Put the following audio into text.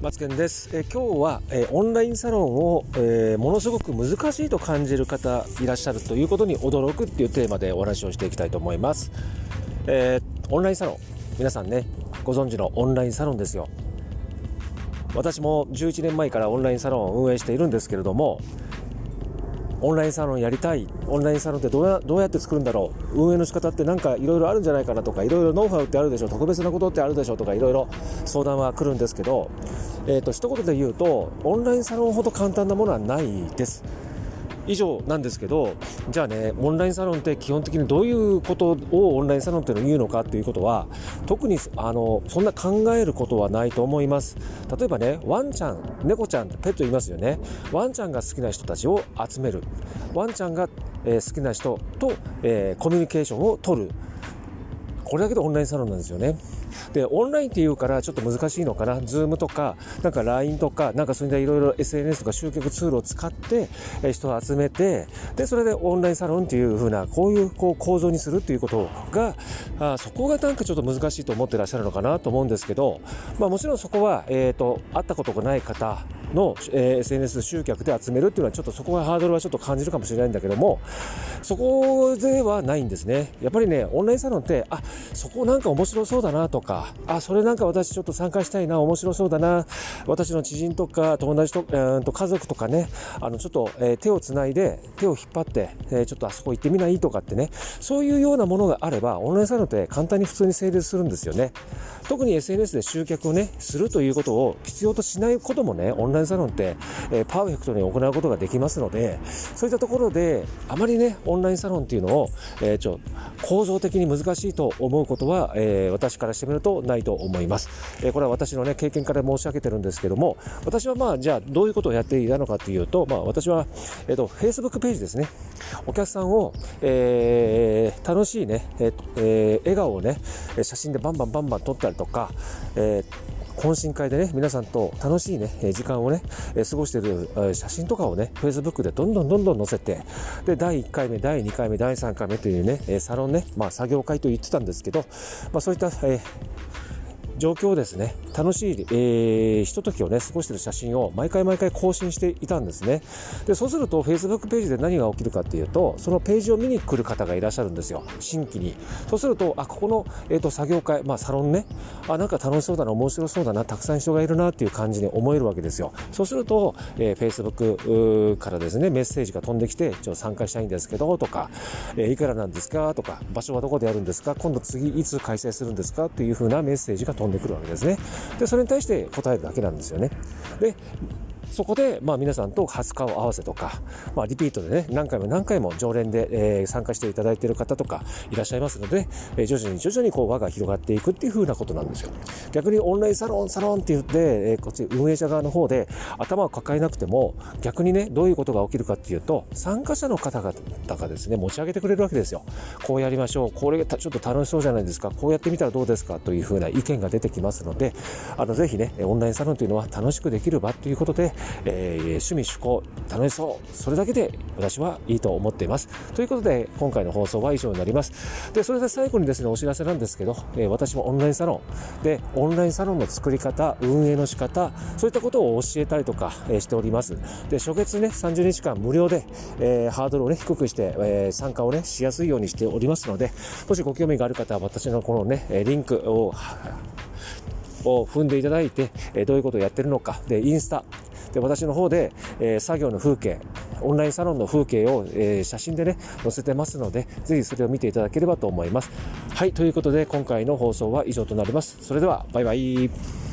マツケンです、え今日は、えオンラインサロンを、えー、ものすごく難しいと感じる方いらっしゃるということに驚くっていうテーマでお話をしていきたいと思います、えー、オンラインサロン。皆さんねご存知のオンラインサロンですよ。私も11年前からオンラインサロンを運営しているんですけれどもオンラインサロンやりたいオンラインサロンってどうやどうやって作るんだろう？運営の仕方ってなんかいろいろあるんじゃないかなとかいろいろノウハウってあるでしょ特別なことってあるでしょとかいろいろ相談は来るんですけど、えーと一言で言うとオンラインサロンほど簡単なものはないです。以上なんですけどじゃあねオンラインサロンって基本的にどういうことをオンラインサロンっていうのを言うのかっていうことは特にあのそんな考えることはないと思います。例えばねワンちゃん猫ちゃんペットいますよね。ワンちゃんが好きな人たちを集める。ワンちゃんが、えー、好きな人と、えー、コミュニケーションを取る。これだけでオンラインサロンなんですよねで、オンラインっていうからちょっと難しいのかな。 Zoom とか、なんか LINE とか、なんかそういったいろいろ SNS とか集客ツールを使って、え人を集めて、で、それでオンラインサロンっていう風な、こういうこう構造にするっていうことが、あそこがなんかちょっと難しいと思ってらっしゃるのかなと思うんですけど、まあもちろんそこは、えっ、ー、と、会ったことがない方の、えー、SNS 集客で集めるっていうのはちょっとそこがハードルはちょっと感じるかもしれないんだけども、そこではないんですね。やっぱりね、オンラインサロンって、あ、そこなんか面白そうだなとか、あ、それなんか私ちょっと参加したいな、面白そうだな、私の知人とか友達と、うんと家族とかね、あの、ちょっと、えー、手をつないで、手を引っ張って、えー、ちょっとあそこ行ってみないとかってね、そういうようなものがあれば、オンラインサロンって簡単に普通に成立するんですよね。特に SNS で集客をね、するということを必要としないこともね、オンラインラインサロンって、えー、パーフェクトに行うことができますので、そういったところで、あまりね、オンラインサロンっていうのを、えー、ちょ、構造的に難しいと思うことは、えー、私からしてみるとないと思います。えこれは私のね、経験から申し上げてるんですけども、私はまあ、じゃあ、どういうことをやっていたのかというと、まあ、私は、えっ、と、Facebook ページですね。お客さんを、え、楽しいね、えー、笑顔をね、写真でバンバンバンバン撮ったりとか、えー懇親会でね、皆さんと楽しいね、時間をね、過ごしている写真とかをね、Facebook でどんどんどんどん載せて、で、第1回目、第2回目、第3回目というね、サロンね、まあ作業会と言ってたんですけど、まあそういった、えー状況をですね、楽しい、えー、ひとときをね、過ごしている写真を毎回毎回更新していたんですね。で、そうすると Facebook ページで何が起きるかっていうと、そのページを見に来る方がいらっしゃるんですよ。新規に。そうすると、あ、ここの、えっ、ー、と、作業会、まあ、サロンね、あ、なんか楽しそうだな、面白そうだな、たくさん人がいるなっていう感じに思えるわけですよ。そうすると、えー、Facebook からですね、メッセージが飛んできて、ちょっと参加したいんですけど、とか、えー、いくらなんですかとか、場所はどこでやるんですか今度次いつ開催するんですかっていう風なメッセージが飛んでくるわけですね。で、それに対して答えるだけなんですよね。で、そこで、まあ皆さんと初顔合わせとか、まあリピートでね、何回も何回も常連で、えー、参加していただいている方とかいらっしゃいますので、えー、徐々に徐々にこう輪が広がっていくっていう風なことなんですよ。逆にオンラインサロン、サロンって言って、えー、こっち運営者側の方で頭を抱えなくても、逆にね、どういうことが起きるかっていうと、参加者の方々がですね、持ち上げてくれるわけですよ。こうやりましょう。これちょっと楽しそうじゃないですか。こうやってみたらどうですかという風な意見が出てきますので、あの、ぜひね、オンラインサロンというのは楽しくできる場ということで、えー趣味趣向楽しそうそれだけで私はいいと思っています。ということで今回の放送は以上になります。でそれで最後にですねお知らせなんですけど、えー、私もオンラインサロンでオンラインサロンの作り方運営の仕方そういったことを教えたりとか、えー、しております。で初月ね30日間無料で、えー、ハードルをね低くして、え参加をねしやすいようにしておりますのでもしご興味がある方は私のこのねリンクをを踏んでいただいて、えどういうことをやってるのか。で、インスタ、で、私の方で、えー、作業の風景、オンラインサロンの風景を、えー、写真でね、載せてますので、ぜひそれを見ていただければと思います。はい、ということで今回の放送は以上となります。それでは、バイバイ。